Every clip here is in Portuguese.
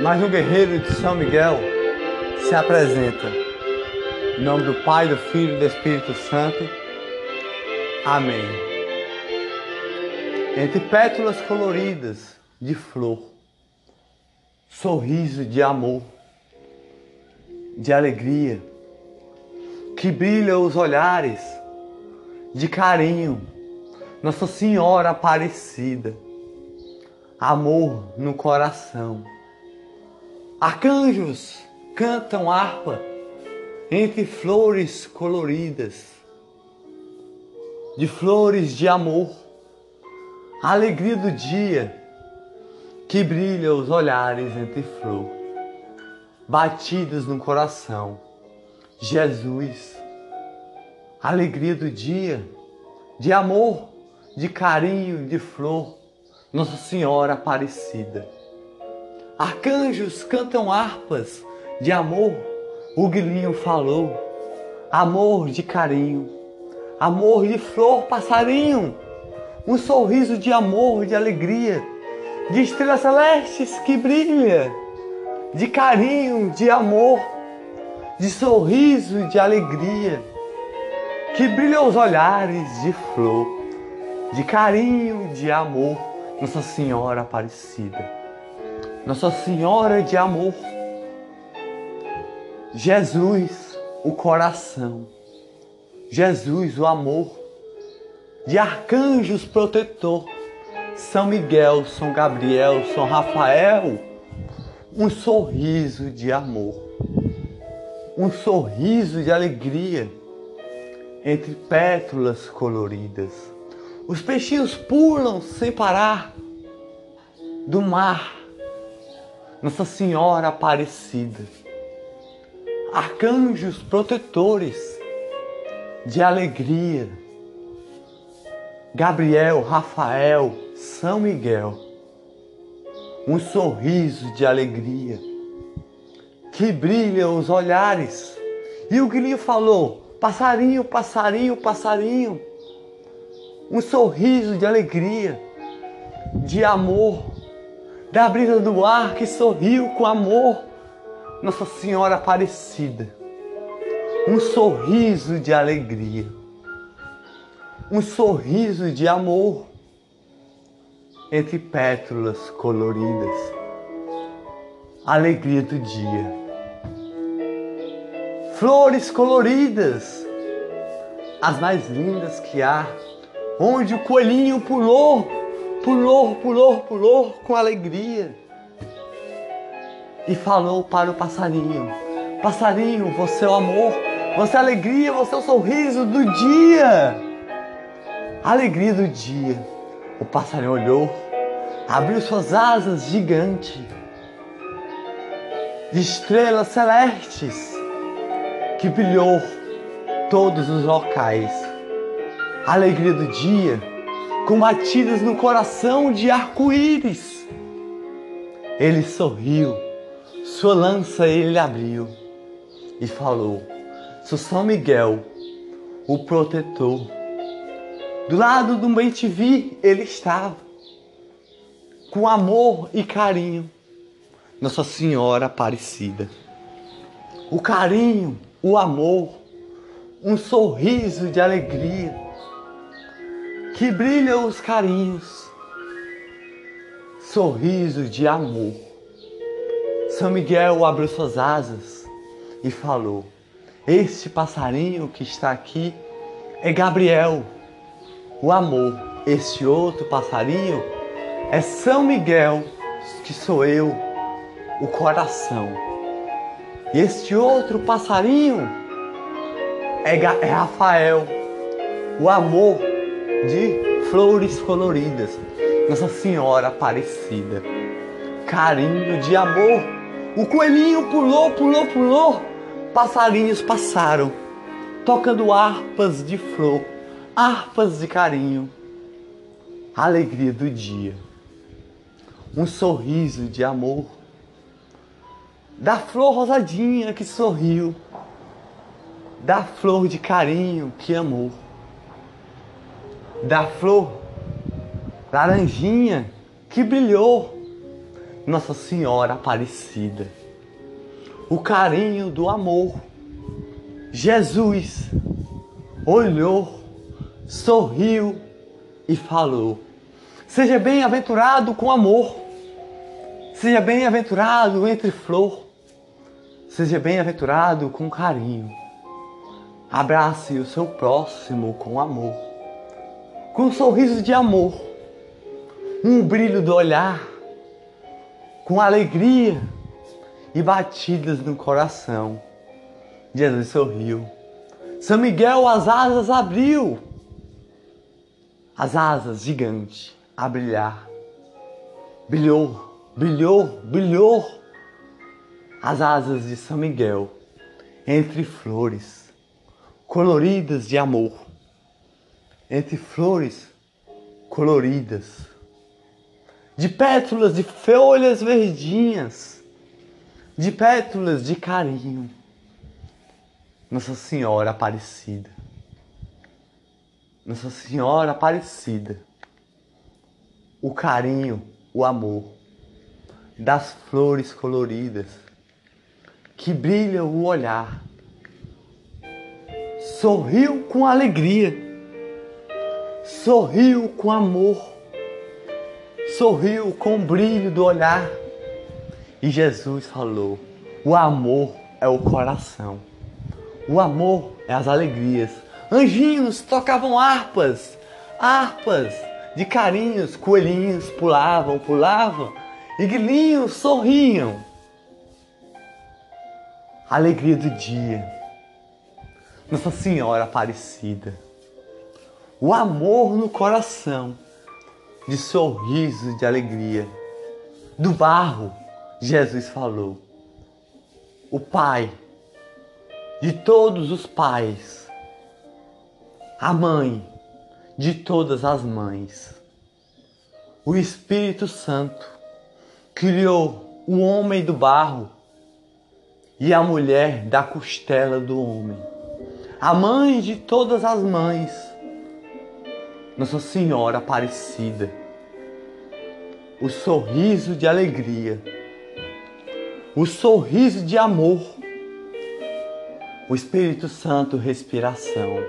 Mas um guerreiro de São Miguel se apresenta. Em nome do Pai, do Filho e do Espírito Santo. Amém. Entre pétalas coloridas de flor, sorriso de amor, de alegria, que brilha os olhares de carinho, Nossa Senhora Aparecida, amor no coração. Arcanjos cantam harpa entre flores coloridas, de flores de amor, a alegria do dia que brilha os olhares entre flor, batidas no coração. Jesus, alegria do dia, de amor, de carinho, de flor, Nossa Senhora Aparecida. Arcanjos cantam harpas de amor, o grilinho falou, amor de carinho, amor de flor, passarinho, um sorriso de amor, de alegria, de estrelas celestes que brilha, de carinho, de amor, de sorriso, de alegria, que brilha os olhares de flor, de carinho, de amor, Nossa Senhora Aparecida. Nossa Senhora de Amor, Jesus, o coração, Jesus, o amor, de arcanjos protetor, São Miguel, São Gabriel, São Rafael, um sorriso de amor, um sorriso de alegria. Entre pétalas coloridas. Os peixinhos pulam sem parar. Do mar nossa Senhora Aparecida, arcanjos protetores de alegria, Gabriel, Rafael, São Miguel, um sorriso de alegria. Que brilha os olhares. E o grilinho falou: passarinho, passarinho, passarinho, um sorriso de alegria, de amor da brisa do ar que sorriu com amor, Nossa Senhora Aparecida. Um sorriso de alegria, um sorriso de amor entre pétalas coloridas. Alegria do dia. Flores coloridas, as mais lindas que há, onde o coelhinho pulou pulou, pulou, pulou com alegria e falou para o passarinho: Passarinho, você é o amor, você é a alegria, você é o sorriso do dia. Alegria do dia. O passarinho olhou, abriu suas asas gigantes de estrelas celestes que brilhou todos os locais. Alegria do dia com batidas no coração de arco-íris. Ele sorriu, sua lança ele abriu e falou: Sou São Miguel, o protetor. Do lado do bem te vi, ele estava, com amor e carinho, Nossa Senhora Aparecida. O carinho, o amor, um sorriso de alegria que brilham os carinhos, sorriso de amor. São Miguel abriu suas asas e falou: Este passarinho que está aqui é Gabriel, o amor. Este outro passarinho é São Miguel, que sou eu, o coração. Este outro passarinho é, é Rafael, o amor de flores coloridas, Nossa Senhora Aparecida, carinho de amor. O coelhinho pulou, pulou, pulou, passarinhos passaram, tocando harpas de flor, harpas de carinho, alegria do dia, um sorriso de amor, da flor rosadinha que sorriu, da flor de carinho que amou da flor laranjinha que brilhou, Nossa Senhora Aparecida. O carinho do amor. Jesus olhou, sorriu e falou: Seja bem-aventurado com amor. Seja bem-aventurado entre flor. Seja bem-aventurado com carinho. Abrace o seu próximo com amor. Com um sorriso de amor. Um brilho do olhar. Com alegria e batidas no coração. Jesus sorriu. São Miguel as asas abriu. As asas gigantes a brilhar. Brilhou, brilhou, brilhou. As asas de São Miguel entre flores coloridas de amor. Entre flores coloridas. De pétalas de folhas verdinhas. De pétalas de carinho. Nossa Senhora Aparecida. Nossa Senhora Aparecida o carinho, o amor das flores coloridas que brilha o olhar. Sorriu com alegria, sorriu com amor, sorriu com o brilho do olhar. E Jesus falou: o amor é o coração, o amor é as alegrias. Anjinhos tocavam harpas, harpas de carinhos, coelhinhos pulavam, pulavam e grilinhos sorriam. Alegria do dia, Nossa Senhora Aparecida, o amor no coração, de sorriso, de alegria. Do barro, Jesus falou, o Pai de todos os pais, a mãe de todas as mães. O Espírito Santo criou o homem do barro e a mulher da costela do homem. A mãe de todas as mães, Nossa Senhora Aparecida. O sorriso de alegria, o sorriso de amor, o Espírito Santo respiração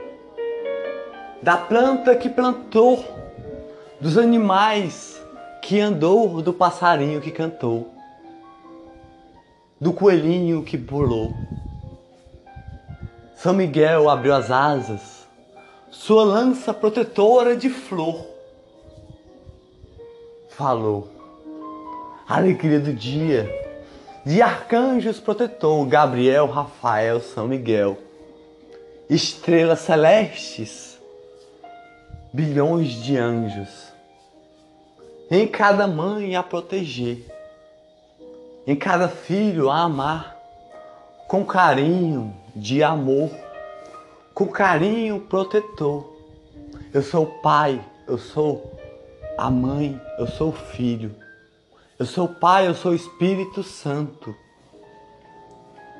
da planta que plantou, dos animais que andou, do passarinho que cantou, do coelhinho que pulou. São Miguel abriu as asas, sua lança protetora de flor. Falou, alegria do dia, de arcanjos protetor, Gabriel, Rafael, São Miguel, estrelas celestes. Bilhões de anjos, em cada mãe a proteger, em cada filho a amar, com carinho de amor, com carinho protetor. Eu sou o pai, eu sou a mãe, eu sou o filho. Eu sou o pai, eu sou o Espírito Santo.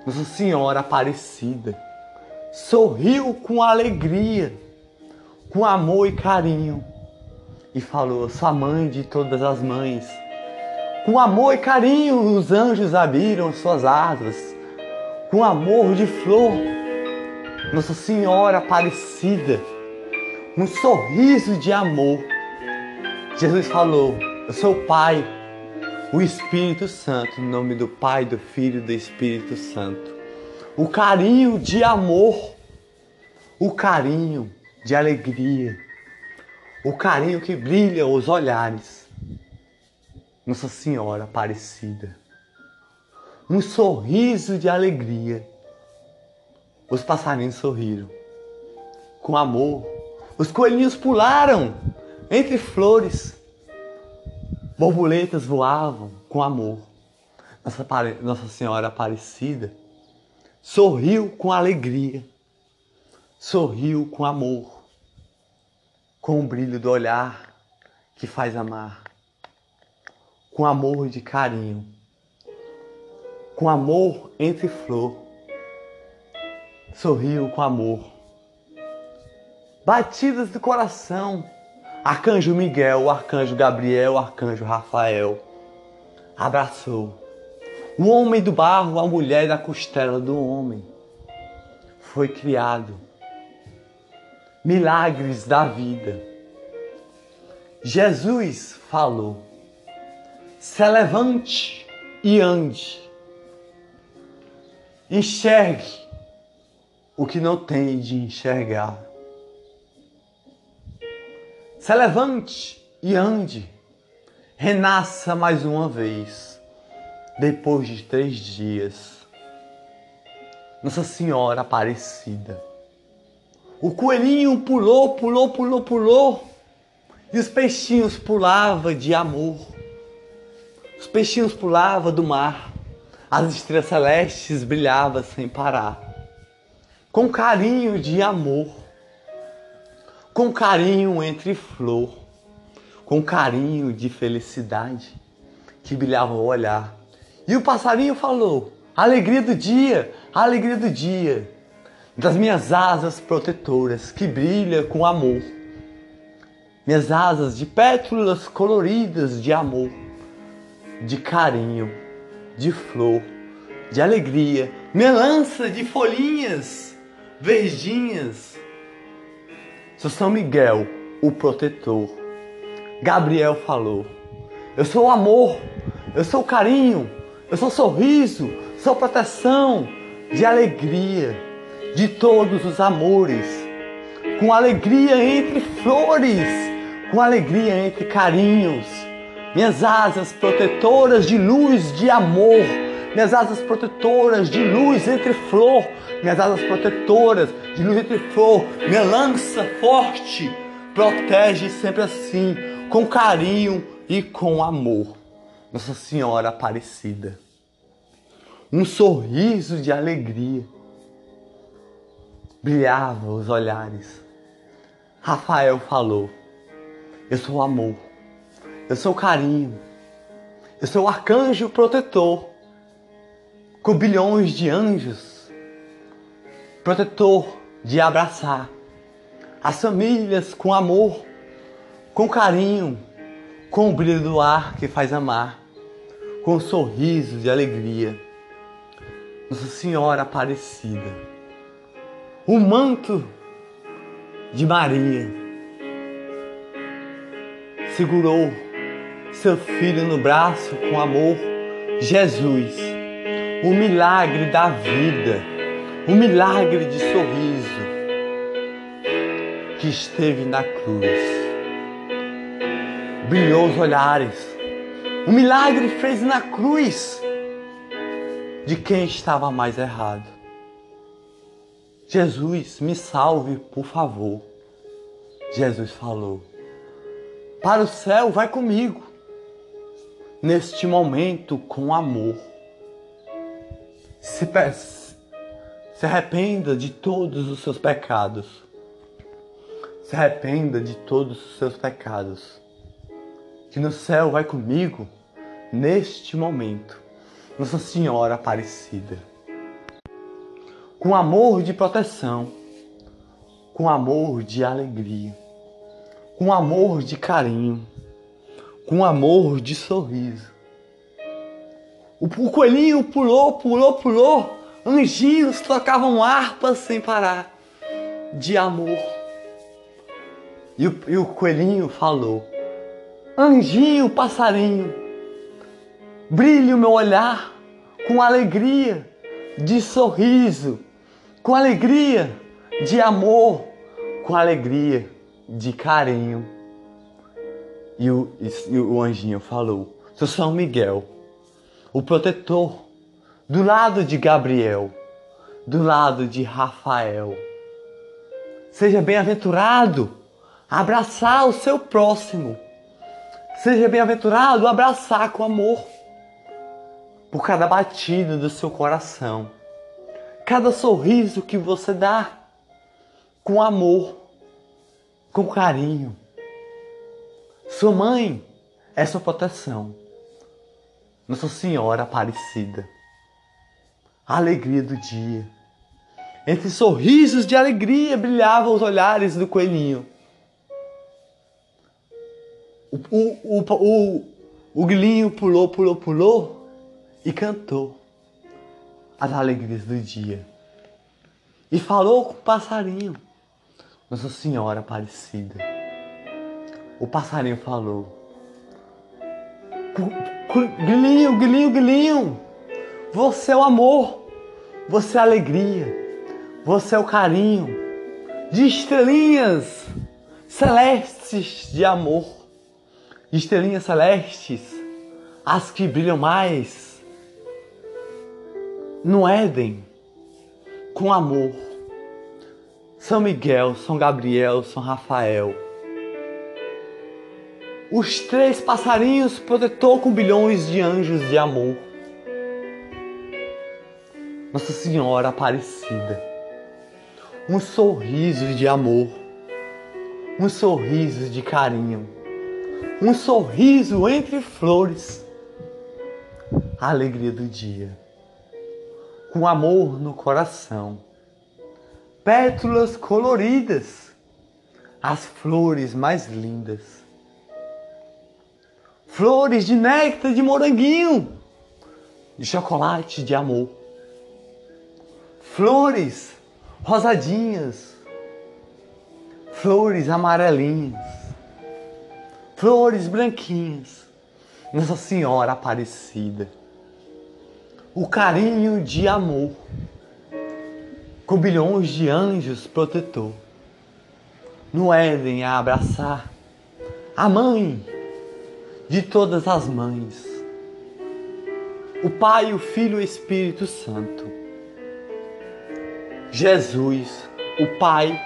Nossa Senhora Aparecida sorriu com alegria com amor e carinho. E falou: Sua mãe de todas as mães. Com amor e carinho, os anjos abriram suas asas. Com amor de flor, Nossa Senhora Aparecida. Um sorriso de amor. Jesus falou: Eu sou o Pai, o Espírito Santo, em nome do Pai, do Filho e do Espírito Santo. O carinho de amor, o carinho de alegria, o carinho que brilha os olhares. Nossa Senhora Aparecida, um sorriso de alegria. Os passarinhos sorriram com amor. Os coelhinhos pularam entre flores. Borboletas voavam com amor. Nossa, Nossa Senhora Aparecida sorriu com alegria, sorriu com amor com o brilho do olhar que faz amar, com amor de carinho, com amor entre flor, sorriu com amor. Batidas do coração, Arcanjo Miguel, Arcanjo Gabriel, Arcanjo Rafael, abraçou. O homem do barro, a mulher da costela do homem. Foi criado. Milagres da vida. Jesus falou: se levante e ande. Enxergue o que não tem de enxergar. Se levante e ande. Renasça mais uma vez, depois de três dias. Nossa Senhora Aparecida. O coelhinho pulou, pulou, pulou, pulou. E os peixinhos pulavam de amor. Os peixinhos pulavam do mar. As estrelas celestes brilhavam sem parar. Com carinho de amor. Com carinho entre flor. Com carinho de felicidade que brilhava o olhar. E o passarinho falou: Alegria do dia, alegria do dia, das minhas asas protetoras que brilha com amor. Minhas asas de pétalas coloridas de amor, de carinho, de flor, de alegria, minha lança de folhinhas verdinhas. Sou São Miguel, o protetor. Gabriel falou: Eu sou o amor, eu sou o carinho, eu sou o sorriso, sou proteção de alegria, de todos os amores, com alegria entre flores, com alegria entre carinhos. Minhas asas protetoras de luz, de amor, minhas asas protetoras de luz entre flor, minhas asas protetoras de luz entre flor, minha lança forte protege sempre assim, com carinho e com amor. Nossa Senhora Aparecida. Um sorriso de alegria brilhava os olhares. Rafael falou: Eu sou o amor, eu sou o carinho, eu sou o arcanjo protetor, com bilhões de anjos, protetor de abraçar as famílias com amor, com carinho, com o brilho do ar que faz amar, com sorrisos de alegria. Nossa Senhora Aparecida, o manto de Maria segurou seu filho no braço com amor, Jesus, o milagre da vida, o milagre de sorriso que esteve na cruz brilhou os olhares. O milagre fez na cruz de quem estava mais errado. Jesus, me salve, por favor. Jesus falou: Para o céu, vai comigo. Neste momento, com amor. Se, se arrependa de todos os seus pecados. Se arrependa de todos os seus pecados que no céu vai comigo neste momento, Nossa Senhora Aparecida. Com amor de proteção, com amor de alegria, com amor de carinho, com amor de sorriso. O, o coelhinho pulou, pulou, pulou, anjinhos tocavam harpas sem parar, de amor. E o, e o coelhinho falou: Anjinho, passarinho, brilhe o meu olhar com alegria de sorriso, com alegria de amor, com alegria de carinho. E o, e o anjinho falou: Sou São Miguel, o protetor, do lado de Gabriel, do lado de Rafael. Seja bem-aventurado, abraçar o seu próximo Seja bem-aventurado abraçar com amor por cada batida do seu coração, cada sorriso que você dá com amor, com carinho. Sua mãe é sua proteção. Nossa Senhora Aparecida. A alegria do dia. Entre sorrisos de alegria brilhavam os olhares do coelhinho. O, o, o, O grilinho pulou, pulou, pulou e cantou as alegrias do dia. E falou com o passarinho, Nossa Senhora Aparecida. O passarinho falou: Grilinho, grilinho, grilinho, você é o amor, você é a alegria, você é o carinho de estrelinhas celestes de amor, de estrelinhas celestes, as que brilham mais no Éden com amor. São Miguel, São Gabriel, São Rafael. Os três passarinhos protetor com bilhões de anjos de amor. Nossa Senhora Aparecida. Um sorriso de amor. Um sorriso de carinho. Um sorriso entre flores. A alegria do dia com amor no coração. Pétalas coloridas, as flores mais lindas. Flores de néctar de moranguinho, de chocolate de amor. Flores rosadinhas, flores amarelinhas, flores branquinhas. Nossa Senhora Aparecida o carinho de amor, com bilhões de anjos protetor, no Éden a abraçar a mãe de todas as mães, o Pai, o Filho e o Espírito Santo, Jesus, o Pai,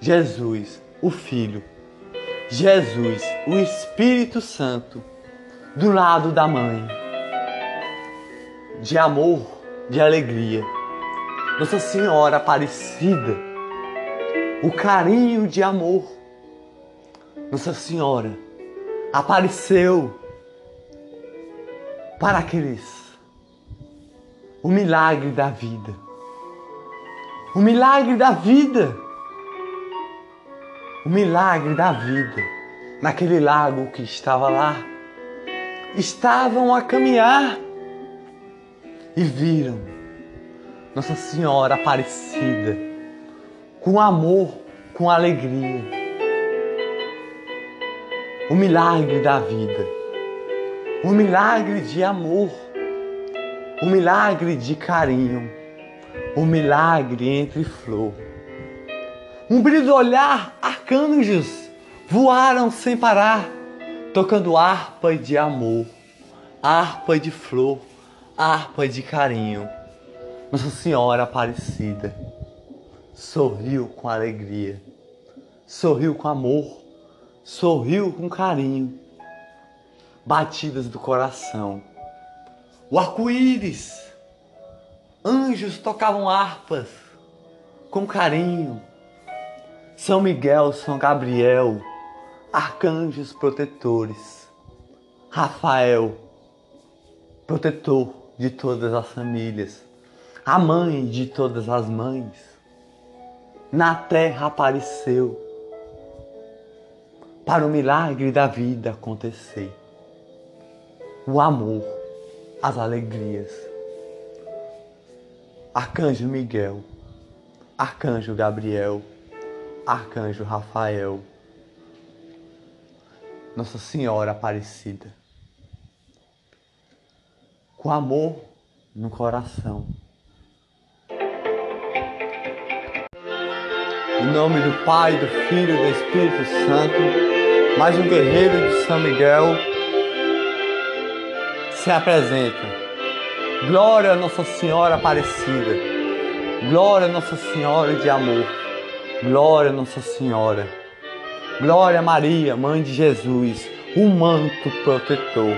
Jesus, o Filho, Jesus, o Espírito Santo, do lado da mãe. De amor, de alegria. Nossa Senhora Aparecida, o carinho de amor. Nossa Senhora apareceu para aqueles o milagre da vida. O milagre da vida. O milagre da vida. Naquele lago que estava lá. Estavam a caminhar e viram Nossa Senhora Aparecida com amor, com alegria. O milagre da vida, o milagre de amor, o milagre de carinho, o milagre entre flor. Um brilho do olhar, arcanjos voaram sem parar, tocando harpa de amor, harpa de flor harpa de carinho. Nossa Senhora Aparecida sorriu com alegria, sorriu com amor, sorriu com carinho. Batidas do coração. O arco-íris. Anjos tocavam harpas com carinho. São Miguel, São Gabriel, arcanjos protetores. Rafael, protetor de todas as famílias, a mãe de todas as mães, na terra apareceu para o milagre da vida acontecer. O amor, as alegrias. Arcanjo Miguel, Arcanjo Gabriel, Arcanjo Rafael, Nossa Senhora Aparecida com amor no coração. Em nome do Pai, do Filho e do Espírito Santo, mais um guerreiro de São Miguel se apresenta. Glória a Nossa Senhora Aparecida. Glória a Nossa Senhora de amor. Glória a Nossa Senhora. Glória a Maria, Mãe de Jesus, o manto protetor.